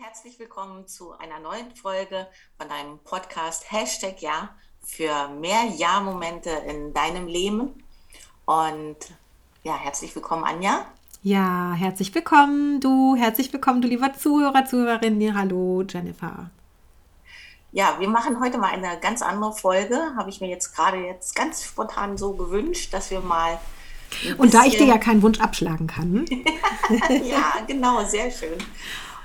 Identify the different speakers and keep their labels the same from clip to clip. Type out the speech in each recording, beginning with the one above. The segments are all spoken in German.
Speaker 1: herzlich willkommen zu einer neuen Folge von deinem Podcast Hashtag Ja für mehr Ja-Momente in deinem Leben. Und ja, herzlich willkommen, Anja.
Speaker 2: Ja, herzlich willkommen, du, herzlich willkommen, du lieber Zuhörer, Zuhörerin. Hallo, Jennifer.
Speaker 1: Ja, wir machen heute mal eine ganz andere Folge. Habe ich mir jetzt gerade jetzt ganz spontan so gewünscht, dass wir mal.
Speaker 2: Und da ich dir ja keinen Wunsch abschlagen kann.
Speaker 1: ja, genau, sehr schön.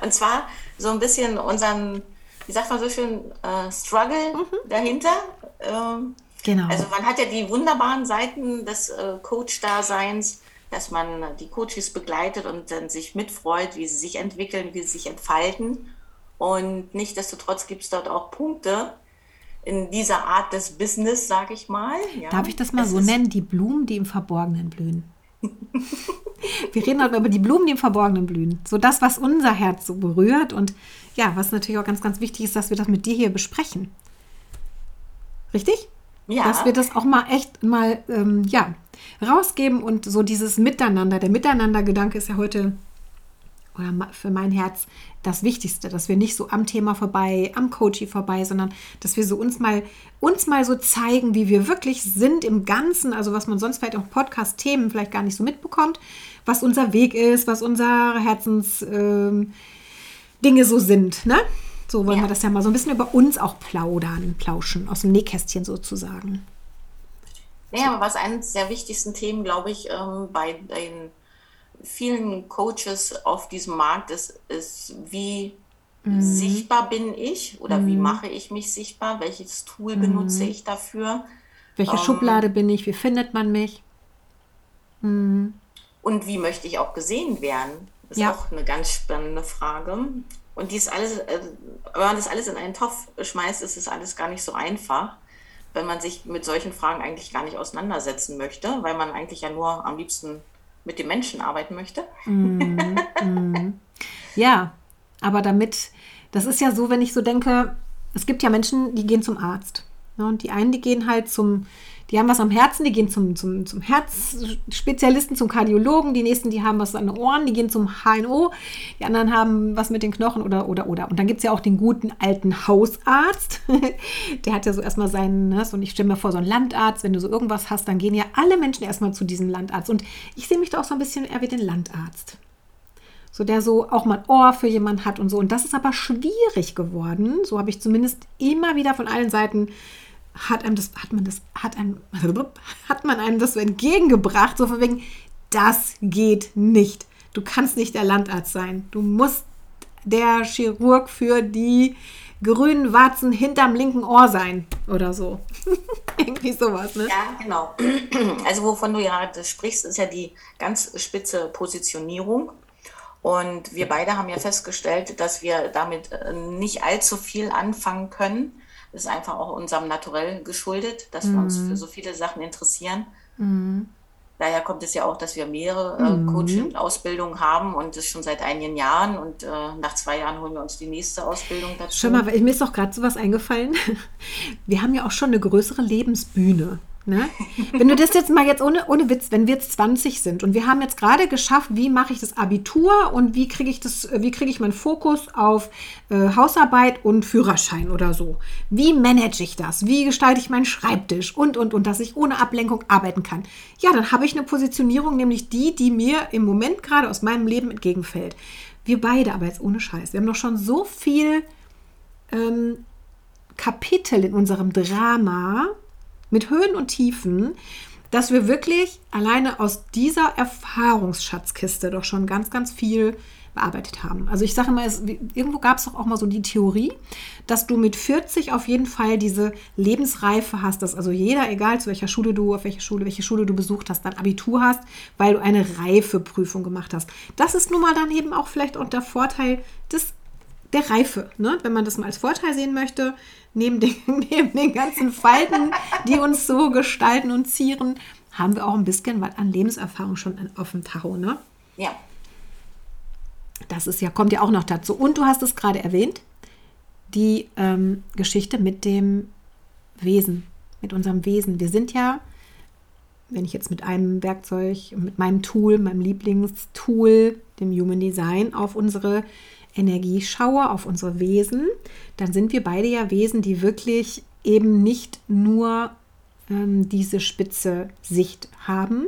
Speaker 1: Und zwar so ein bisschen unseren, wie sagt man so schön, äh, Struggle mhm. dahinter. Ähm, genau. Also man hat ja die wunderbaren Seiten des äh, Coach-Daseins, dass man die Coaches begleitet und dann sich mitfreut, wie sie sich entwickeln, wie sie sich entfalten. Und nichtsdestotrotz gibt es dort auch Punkte in dieser Art des Business, sage ich mal.
Speaker 2: Ja. Darf ich das mal es so nennen? Die Blumen, die im Verborgenen blühen. Wir reden heute über die Blumen, die im Verborgenen blühen. So das, was unser Herz so berührt. Und ja, was natürlich auch ganz, ganz wichtig ist, dass wir das mit dir hier besprechen. Richtig? Ja. Dass wir das auch mal echt mal, ähm, ja, rausgeben und so dieses Miteinander. Der Miteinandergedanke ist ja heute oder für mein Herz das Wichtigste, dass wir nicht so am Thema vorbei, am Coaching vorbei, sondern dass wir so uns mal, uns mal so zeigen, wie wir wirklich sind im Ganzen, also was man sonst vielleicht auch Podcast-Themen vielleicht gar nicht so mitbekommt, was unser Weg ist, was unsere Herzensdinge ähm, so sind, ne? So wollen ja. wir das ja mal so ein bisschen über uns auch plaudern, plauschen, aus dem Nähkästchen sozusagen.
Speaker 1: Ja, aber was eines der wichtigsten Themen, glaube ich, ähm, bei den vielen Coaches auf diesem Markt ist, ist wie mhm. sichtbar bin ich oder mhm. wie mache ich mich sichtbar, welches Tool mhm. benutze ich dafür.
Speaker 2: Welche ähm, Schublade bin ich, wie findet man mich?
Speaker 1: Mhm. Und wie möchte ich auch gesehen werden? Ist ja. auch eine ganz spannende Frage. Und dies alles, äh, wenn man das alles in einen Topf schmeißt, ist es alles gar nicht so einfach, wenn man sich mit solchen Fragen eigentlich gar nicht auseinandersetzen möchte, weil man eigentlich ja nur am liebsten mit dem Menschen arbeiten möchte. Mm,
Speaker 2: mm. Ja, aber damit, das ist ja so, wenn ich so denke, es gibt ja Menschen, die gehen zum Arzt. Ne? Und die einen, die gehen halt zum die haben was am Herzen, die gehen zum, zum, zum Herzspezialisten, zum Kardiologen, die nächsten, die haben was an den Ohren, die gehen zum HNO, die anderen haben was mit den Knochen oder, oder, oder. Und dann gibt es ja auch den guten alten Hausarzt, der hat ja so erstmal seinen, ne, und ich stelle mir vor, so ein Landarzt, wenn du so irgendwas hast, dann gehen ja alle Menschen erstmal zu diesem Landarzt. Und ich sehe mich da auch so ein bisschen eher wie den Landarzt so der so auch mal ein Ohr für jemanden hat und so. Und das ist aber schwierig geworden. So habe ich zumindest immer wieder von allen Seiten hat einem das, hat man das, hat einem, hat man einem das so entgegengebracht, so von wegen, das geht nicht. Du kannst nicht der Landarzt sein. Du musst der Chirurg für die grünen Warzen hinterm linken Ohr sein oder so. Irgendwie sowas, ne?
Speaker 1: Ja, genau. Also wovon du ja sprichst, ist ja die ganz spitze Positionierung. Und wir beide haben ja festgestellt, dass wir damit äh, nicht allzu viel anfangen können das ist einfach auch unserem Naturell geschuldet, dass mhm. wir uns für so viele Sachen interessieren. Mhm. Daher kommt es ja auch, dass wir mehrere äh, mhm. Coaching-Ausbildungen haben und das schon seit einigen Jahren. Und äh, nach zwei Jahren holen wir uns die nächste Ausbildung dazu.
Speaker 2: Schau mal, mir ist doch gerade so was eingefallen. Wir haben ja auch schon eine größere Lebensbühne. Ne? Wenn du das jetzt mal jetzt ohne, ohne Witz, wenn wir jetzt 20 sind und wir haben jetzt gerade geschafft, wie mache ich das Abitur und wie kriege ich das, wie kriege ich meinen Fokus auf äh, Hausarbeit und Führerschein oder so? Wie manage ich das? Wie gestalte ich meinen Schreibtisch und und und, dass ich ohne Ablenkung arbeiten kann? Ja, dann habe ich eine Positionierung, nämlich die, die mir im Moment gerade aus meinem Leben entgegenfällt. Wir beide, aber jetzt ohne Scheiß. Wir haben doch schon so viel ähm, Kapitel in unserem Drama mit Höhen und Tiefen, dass wir wirklich alleine aus dieser Erfahrungsschatzkiste doch schon ganz, ganz viel bearbeitet haben. Also ich sage es, irgendwo gab es doch auch mal so die Theorie, dass du mit 40 auf jeden Fall diese Lebensreife hast, dass also jeder, egal zu welcher Schule du, auf welche Schule, welche Schule du besucht hast, dann Abitur hast, weil du eine Reifeprüfung gemacht hast. Das ist nun mal dann eben auch vielleicht auch der Vorteil des der Reife, ne? wenn man das mal als Vorteil sehen möchte, neben den, neben den ganzen Falten, die uns so gestalten und zieren, haben wir auch ein bisschen was an Lebenserfahrung schon auf dem Tacho, ne?
Speaker 1: Ja.
Speaker 2: Das ist ja, kommt ja auch noch dazu. Und du hast es gerade erwähnt, die ähm, Geschichte mit dem Wesen, mit unserem Wesen. Wir sind ja, wenn ich jetzt mit einem Werkzeug, mit meinem Tool, meinem Lieblingstool, dem Human Design, auf unsere Energie schaue auf unsere Wesen, dann sind wir beide ja Wesen, die wirklich eben nicht nur ähm, diese spitze Sicht haben,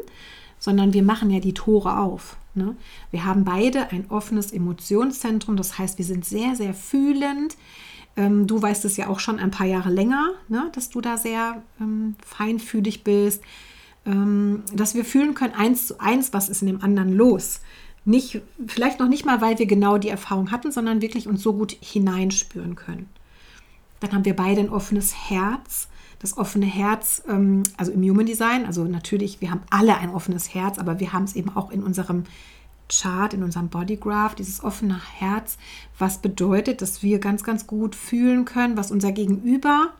Speaker 2: sondern wir machen ja die Tore auf. Ne? Wir haben beide ein offenes Emotionszentrum, das heißt, wir sind sehr, sehr fühlend. Ähm, du weißt es ja auch schon ein paar Jahre länger, ne? dass du da sehr ähm, feinfühlig bist, ähm, dass wir fühlen können, eins zu eins, was ist in dem anderen los. Nicht, vielleicht noch nicht mal, weil wir genau die Erfahrung hatten, sondern wirklich uns so gut hineinspüren können. Dann haben wir beide ein offenes Herz. Das offene Herz, ähm, also im Human Design, also natürlich, wir haben alle ein offenes Herz, aber wir haben es eben auch in unserem Chart, in unserem Bodygraph, dieses offene Herz, was bedeutet, dass wir ganz, ganz gut fühlen können, was unser Gegenüber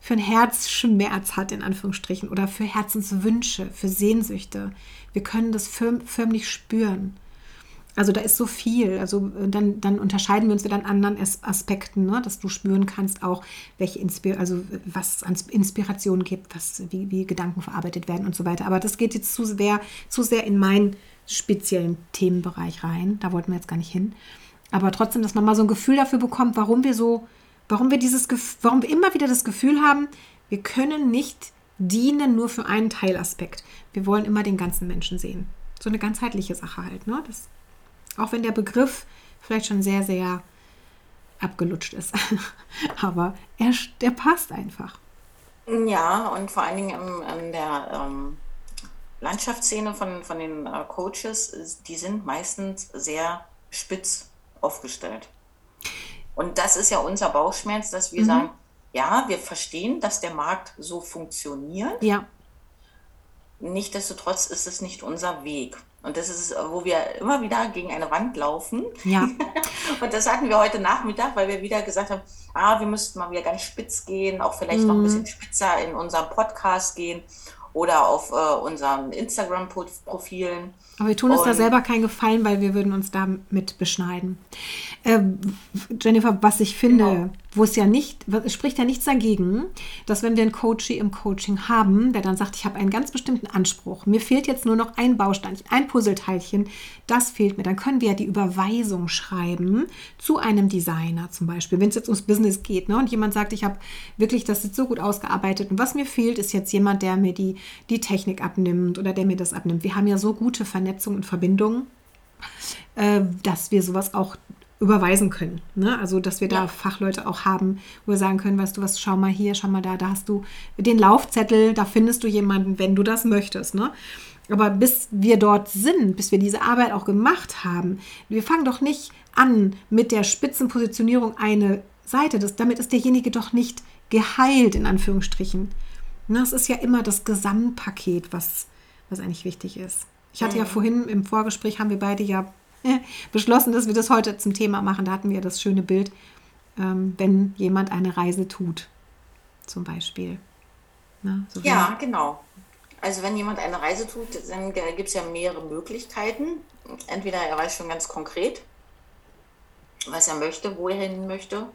Speaker 2: für einen Herzschmerz hat, in Anführungsstrichen, oder für Herzenswünsche, für Sehnsüchte. Wir können das förmlich spüren. Also da ist so viel. Also äh, dann, dann unterscheiden wir uns wieder an anderen Aspekten, ne? dass du spüren kannst auch, welche Inspir also was an Inspiration gibt, was, wie, wie Gedanken verarbeitet werden und so weiter. Aber das geht jetzt zu sehr, zu sehr in meinen speziellen Themenbereich rein. Da wollten wir jetzt gar nicht hin. Aber trotzdem, dass man mal so ein Gefühl dafür bekommt, warum wir so, warum wir dieses warum wir immer wieder das Gefühl haben, wir können nicht dienen nur für einen Teilaspekt. Wir wollen immer den ganzen Menschen sehen. So eine ganzheitliche Sache halt, ne? Das auch wenn der Begriff vielleicht schon sehr, sehr abgelutscht ist. Aber er, der passt einfach.
Speaker 1: Ja, und vor allen Dingen in, in der ähm, Landschaftsszene von, von den äh, Coaches, die sind meistens sehr spitz aufgestellt. Und das ist ja unser Bauchschmerz, dass wir mhm. sagen, ja, wir verstehen, dass der Markt so funktioniert. Ja. Nichtsdestotrotz ist es nicht unser Weg. Und das ist, wo wir immer wieder gegen eine Wand laufen. Ja. und das hatten wir heute Nachmittag, weil wir wieder gesagt haben, ah, wir müssten mal wieder ganz spitz gehen, auch vielleicht mhm. noch ein mhm. bisschen spitzer in unserem Podcast gehen oder auf äh, unseren Instagram-Profilen.
Speaker 2: Aber wir tun uns da selber keinen Gefallen, weil wir würden uns damit beschneiden. Äh, Jennifer, was ich finde, genau. Wo es ja nicht, es spricht ja nichts dagegen, dass wenn wir einen Coachie im Coaching haben, der dann sagt, ich habe einen ganz bestimmten Anspruch, mir fehlt jetzt nur noch ein Baustein, ein Puzzleteilchen, das fehlt mir, dann können wir ja die Überweisung schreiben zu einem Designer zum Beispiel, wenn es jetzt ums Business geht ne, und jemand sagt, ich habe wirklich das jetzt so gut ausgearbeitet und was mir fehlt, ist jetzt jemand, der mir die, die Technik abnimmt oder der mir das abnimmt. Wir haben ja so gute Vernetzung und Verbindung, äh, dass wir sowas auch überweisen können. Ne? Also, dass wir ja. da Fachleute auch haben, wo wir sagen können, weißt du was, schau mal hier, schau mal da, da hast du den Laufzettel, da findest du jemanden, wenn du das möchtest. Ne? Aber bis wir dort sind, bis wir diese Arbeit auch gemacht haben, wir fangen doch nicht an mit der Spitzenpositionierung eine Seite. Das, damit ist derjenige doch nicht geheilt, in Anführungsstrichen. Ne? Es ist ja immer das Gesamtpaket, was, was eigentlich wichtig ist. Ich hatte ja vorhin im Vorgespräch, haben wir beide ja beschlossen, dass wir das heute zum Thema machen. Da hatten wir das schöne Bild, ähm, wenn jemand eine Reise tut, zum Beispiel.
Speaker 1: Na, so ja, genau. Also wenn jemand eine Reise tut, dann gibt es ja mehrere Möglichkeiten. Entweder er weiß schon ganz konkret, was er möchte, wo er hin möchte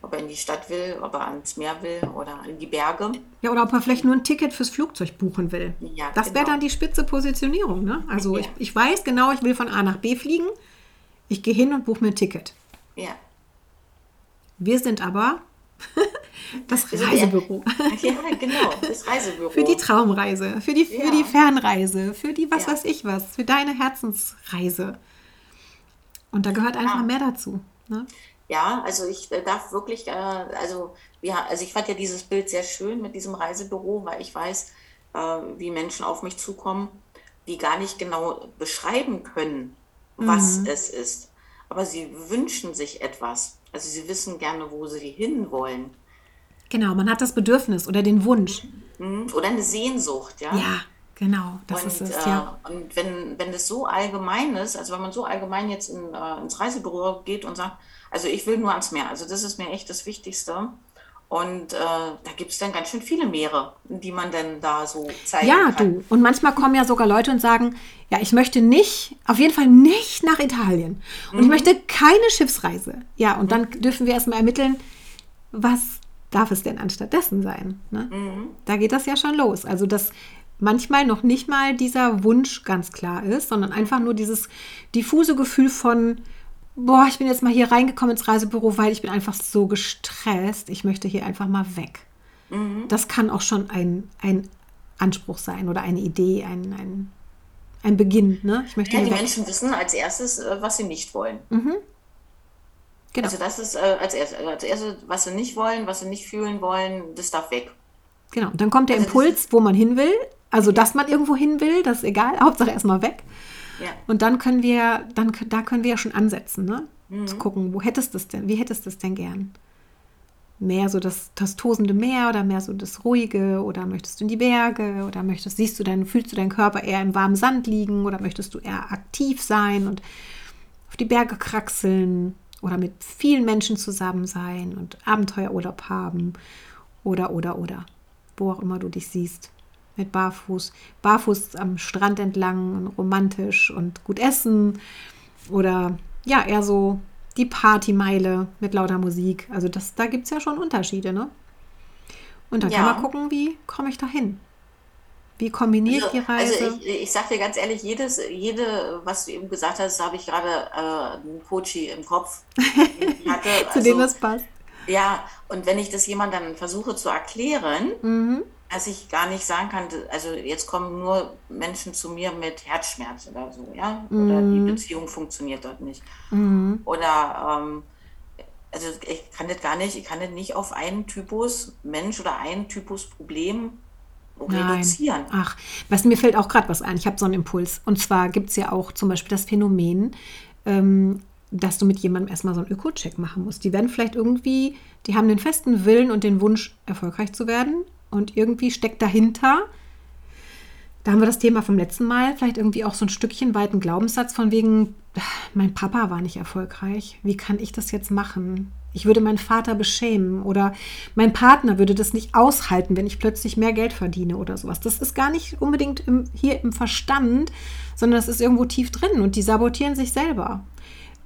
Speaker 1: ob er in die Stadt will, ob er ans Meer will oder in die Berge.
Speaker 2: Ja, oder ob er vielleicht nur ein Ticket fürs Flugzeug buchen will. Ja, das genau. wäre dann die spitze Positionierung. Ne? Also ja. ich, ich weiß genau, ich will von A nach B fliegen. Ich gehe hin und buche mir ein Ticket. Ja. Wir sind aber das Reisebüro. Ja, genau, das Reisebüro. Für die Traumreise, für die, für ja. die Fernreise, für die was ja. weiß ich was, für deine Herzensreise. Und da gehört einfach mehr dazu. Ne?
Speaker 1: Ja, also ich äh, darf wirklich, äh, also, ja, also ich fand ja dieses Bild sehr schön mit diesem Reisebüro, weil ich weiß, äh, wie Menschen auf mich zukommen, die gar nicht genau beschreiben können, was mhm. es ist. Aber sie wünschen sich etwas. Also sie wissen gerne, wo sie hinwollen.
Speaker 2: Genau, man hat das Bedürfnis oder den Wunsch.
Speaker 1: Mhm. Oder eine Sehnsucht, ja.
Speaker 2: Ja, genau, das und, ist es, ja.
Speaker 1: Äh, und wenn, wenn das so allgemein ist, also wenn man so allgemein jetzt in, äh, ins Reisebüro geht und sagt, also ich will nur ans Meer. Also das ist mir echt das Wichtigste. Und äh, da gibt es dann ganz schön viele Meere, die man dann da so
Speaker 2: zeigen ja, kann. Ja, du. Und manchmal kommen ja sogar Leute und sagen, ja, ich möchte nicht, auf jeden Fall nicht nach Italien. Und mhm. ich möchte keine Schiffsreise. Ja, und dann mhm. dürfen wir erstmal ermitteln, was darf es denn anstattdessen sein? Ne? Mhm. Da geht das ja schon los. Also, dass manchmal noch nicht mal dieser Wunsch ganz klar ist, sondern einfach nur dieses diffuse Gefühl von, boah, ich bin jetzt mal hier reingekommen ins Reisebüro, weil ich bin einfach so gestresst. Ich möchte hier einfach mal weg. Mhm. Das kann auch schon ein, ein Anspruch sein oder eine Idee, ein, ein, ein Beginn. Ne?
Speaker 1: Ich möchte ja, die weg. Menschen wissen als erstes, äh, was sie nicht wollen. Mhm. Genau. Also das ist äh, als, erstes, als erstes, was sie nicht wollen, was sie nicht fühlen wollen, das darf weg.
Speaker 2: Genau, dann kommt der also Impuls, wo man hin will. Also, dass man irgendwo hin will, das ist egal. Hauptsache erstmal weg. Ja. Und dann können wir, dann, da können wir ja schon ansetzen, ne? Mhm. Zu gucken, wo hättest du es denn, wie hättest du es denn gern? Mehr so das, das tosende Meer oder mehr so das Ruhige oder möchtest du in die Berge oder möchtest, siehst du deinen, fühlst du deinen Körper eher im warmen Sand liegen oder möchtest du eher aktiv sein und auf die Berge kraxeln oder mit vielen Menschen zusammen sein und Abenteuerurlaub haben oder, oder, oder, wo auch immer du dich siehst mit Barfuß, barfuß am Strand entlang, romantisch und gut essen oder ja, eher so die Partymeile mit lauter Musik. Also das, da gibt es ja schon Unterschiede, ne? Und dann ja. kann man gucken, wie komme ich da hin? Wie kombiniere also, ich die Reise?
Speaker 1: Also ich, ich sage dir ganz ehrlich, jedes, jede, was du eben gesagt hast, habe ich gerade äh, einen Coachy im Kopf.
Speaker 2: Hatte, Zu also, dem das passt.
Speaker 1: Ja, und wenn ich das jemandem dann versuche zu erklären, mhm dass ich gar nicht sagen kann, also jetzt kommen nur Menschen zu mir mit Herzschmerz oder so, ja, oder mhm. die Beziehung funktioniert dort nicht. Mhm. Oder ähm, also ich kann das gar nicht, ich kann das nicht auf einen Typus Mensch oder einen Typus Problem reduzieren.
Speaker 2: Nein. Ach, was mir fällt auch gerade was ein. Ich habe so einen Impuls. Und zwar gibt es ja auch zum Beispiel das Phänomen, ähm, dass du mit jemandem erstmal so einen Öko-Check machen musst. Die werden vielleicht irgendwie, die haben den festen Willen und den Wunsch, erfolgreich zu werden, und irgendwie steckt dahinter, da haben wir das Thema vom letzten Mal, vielleicht irgendwie auch so ein Stückchen weiten Glaubenssatz von wegen, mein Papa war nicht erfolgreich. Wie kann ich das jetzt machen? Ich würde meinen Vater beschämen oder mein Partner würde das nicht aushalten, wenn ich plötzlich mehr Geld verdiene oder sowas. Das ist gar nicht unbedingt im, hier im Verstand, sondern das ist irgendwo tief drin und die sabotieren sich selber.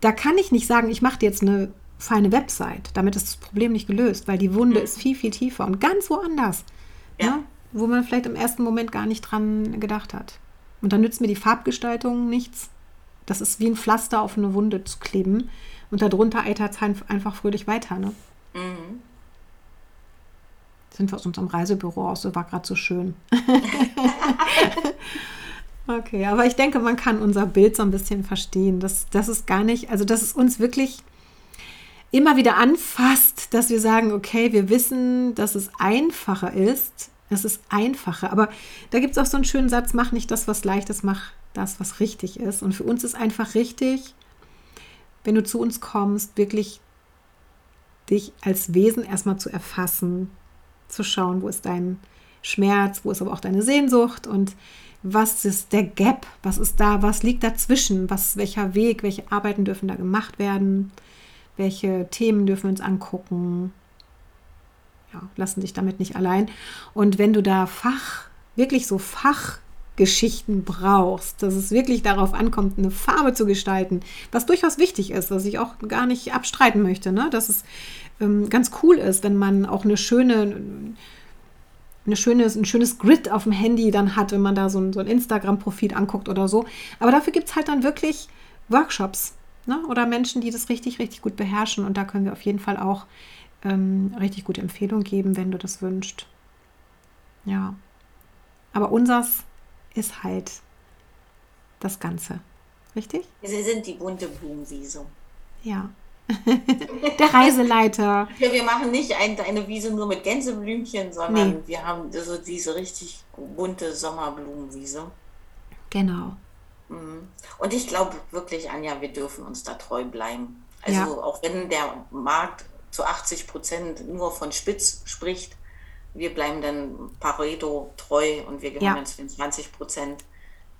Speaker 2: Da kann ich nicht sagen, ich mache jetzt eine feine Website. Damit ist das Problem nicht gelöst, weil die Wunde mhm. ist viel, viel tiefer und ganz woanders. Ja. ja. Wo man vielleicht im ersten Moment gar nicht dran gedacht hat. Und dann nützt mir die Farbgestaltung nichts. Das ist wie ein Pflaster auf eine Wunde zu kleben. Und darunter eitert es einfach fröhlich weiter. Ne? Mhm. Sind wir aus unserem Reisebüro aus, so war gerade so schön. okay, aber ich denke, man kann unser Bild so ein bisschen verstehen. Das, das ist gar nicht, also dass es uns wirklich immer wieder anfasst, dass wir sagen, okay, wir wissen, dass es einfacher ist. Es ist einfacher. Aber da gibt es auch so einen schönen Satz, mach nicht das, was leicht ist, mach das, was richtig ist. Und für uns ist einfach richtig, wenn du zu uns kommst, wirklich dich als Wesen erstmal zu erfassen, zu schauen, wo ist dein Schmerz, wo ist aber auch deine Sehnsucht und was ist der Gap, was ist da, was liegt dazwischen, was, welcher Weg, welche Arbeiten dürfen da gemacht werden welche Themen dürfen wir uns angucken. Ja, lassen dich damit nicht allein. Und wenn du da Fach, wirklich so Fachgeschichten brauchst, dass es wirklich darauf ankommt, eine Farbe zu gestalten, was durchaus wichtig ist, was ich auch gar nicht abstreiten möchte, ne? dass es ähm, ganz cool ist, wenn man auch eine schöne, eine schönes, ein schönes Grid auf dem Handy dann hat, wenn man da so ein, so ein Instagram-Profil anguckt oder so. Aber dafür gibt es halt dann wirklich Workshops, Ne? Oder Menschen, die das richtig, richtig gut beherrschen. Und da können wir auf jeden Fall auch ähm, richtig gute Empfehlungen geben, wenn du das wünschst. Ja. Aber unseres ist halt das Ganze. Richtig?
Speaker 1: Sie sind die bunte Blumenwiese.
Speaker 2: Ja. Der Reiseleiter.
Speaker 1: Ja, wir machen nicht eine Wiese nur mit Gänseblümchen, sondern nee. wir haben so diese richtig bunte Sommerblumenwiese.
Speaker 2: Genau.
Speaker 1: Mhm. Und ich glaube wirklich, Anja, wir dürfen uns da treu bleiben. Also ja. auch wenn der Markt zu 80 Prozent nur von Spitz spricht, wir bleiben dann Pareto treu und wir gehören ja. zu den 20 Prozent,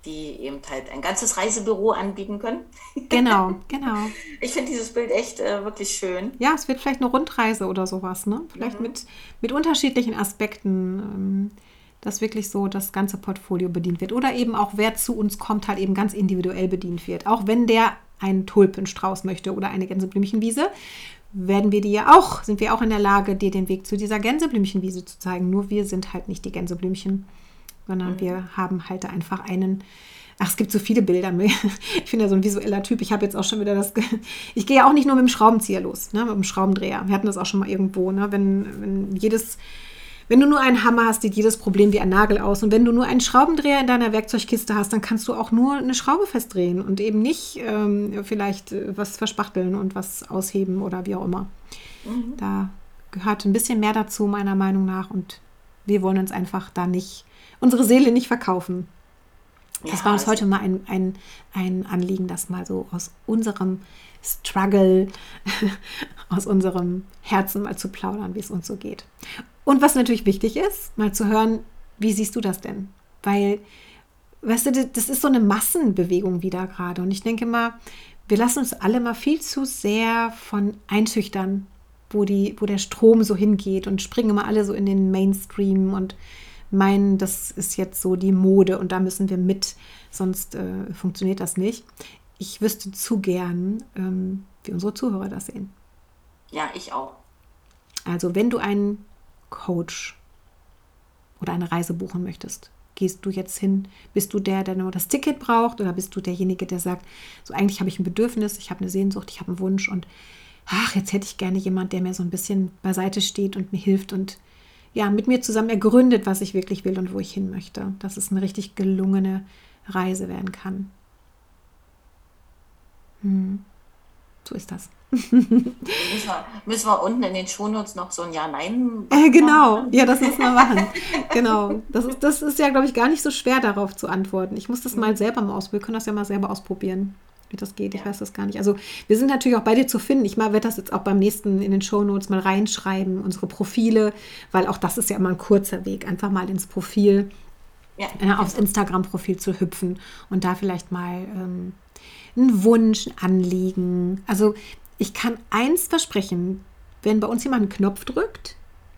Speaker 1: die eben halt ein ganzes Reisebüro anbieten können.
Speaker 2: Genau, genau.
Speaker 1: Ich finde dieses Bild echt äh, wirklich schön.
Speaker 2: Ja, es wird vielleicht eine Rundreise oder sowas, ne? Vielleicht mhm. mit, mit unterschiedlichen Aspekten. Ähm, dass wirklich so das ganze Portfolio bedient wird. Oder eben auch, wer zu uns kommt, halt eben ganz individuell bedient wird. Auch wenn der einen Tulpenstrauß möchte oder eine Gänseblümchenwiese, werden wir dir ja auch, sind wir auch in der Lage, dir den Weg zu dieser Gänseblümchenwiese zu zeigen. Nur wir sind halt nicht die Gänseblümchen, sondern mhm. wir haben halt einfach einen, ach, es gibt so viele Bilder. Ich bin ja so ein visueller Typ. Ich habe jetzt auch schon wieder das, ich gehe ja auch nicht nur mit dem Schraubenzieher los, ne, mit dem Schraubendreher. Wir hatten das auch schon mal irgendwo, ne, wenn, wenn jedes, wenn du nur einen Hammer hast, sieht jedes Problem wie ein Nagel aus. Und wenn du nur einen Schraubendreher in deiner Werkzeugkiste hast, dann kannst du auch nur eine Schraube festdrehen und eben nicht ähm, vielleicht äh, was verspachteln und was ausheben oder wie auch immer. Mhm. Da gehört ein bisschen mehr dazu, meiner Meinung nach. Und wir wollen uns einfach da nicht, unsere Seele nicht verkaufen. Das ja, war uns heute mal ein, ein, ein Anliegen, das mal so aus unserem Struggle, aus unserem Herzen mal zu plaudern, wie es uns so geht. Und was natürlich wichtig ist, mal zu hören, wie siehst du das denn? Weil, weißt du, das ist so eine Massenbewegung wieder gerade. Und ich denke mal, wir lassen uns alle mal viel zu sehr von einschüchtern, wo, die, wo der Strom so hingeht und springen immer alle so in den Mainstream und meinen, das ist jetzt so die Mode und da müssen wir mit, sonst äh, funktioniert das nicht. Ich wüsste zu gern, ähm, wie unsere Zuhörer das sehen.
Speaker 1: Ja, ich auch.
Speaker 2: Also, wenn du einen Coach oder eine Reise buchen möchtest, gehst du jetzt hin? Bist du der, der nur das Ticket braucht oder bist du derjenige, der sagt, so eigentlich habe ich ein Bedürfnis, ich habe eine Sehnsucht, ich habe einen Wunsch und ach, jetzt hätte ich gerne jemand, der mir so ein bisschen beiseite steht und mir hilft und ja, mit mir zusammen ergründet, was ich wirklich will und wo ich hin möchte, dass es eine richtig gelungene Reise werden kann. Hm. So ist das.
Speaker 1: müssen, wir, müssen wir unten in den Shownotes noch so ein Ja-Nein
Speaker 2: äh, Genau, ja, das müssen wir machen. genau. Das ist, das ist ja, glaube ich, gar nicht so schwer darauf zu antworten. Ich muss das mal selber mal ausprobieren. Wir können das ja mal selber ausprobieren, wie das geht. Ich weiß das gar nicht. Also wir sind natürlich auch bei dir zu finden. Ich werde das jetzt auch beim nächsten in den Shownotes mal reinschreiben, unsere Profile, weil auch das ist ja immer ein kurzer Weg. Einfach mal ins Profil, ja. äh, aufs Instagram-Profil zu hüpfen und da vielleicht mal ähm, einen Wunsch, ein Anliegen. Also ich kann eins versprechen, wenn bei uns jemand einen Knopf drückt,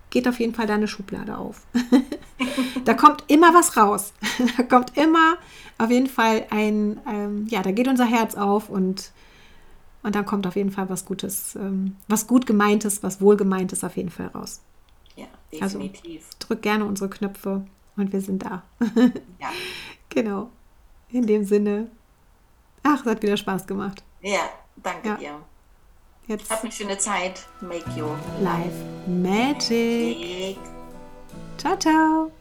Speaker 2: geht auf jeden Fall deine Schublade auf. da kommt immer was raus. da kommt immer auf jeden Fall ein, ähm, ja, da geht unser Herz auf und, und dann kommt auf jeden Fall was Gutes, ähm, was gut gemeintes, was wohlgemeintes auf jeden Fall raus.
Speaker 1: Ja, also definitiv.
Speaker 2: Also, drück gerne unsere Knöpfe und wir sind da. ja. Genau. In dem Sinne. Ach, es hat wieder Spaß gemacht.
Speaker 1: Ja, danke ja. dir. Jetzt. Hab eine schöne Zeit. Make your
Speaker 2: life magic. magic. Ciao, ciao.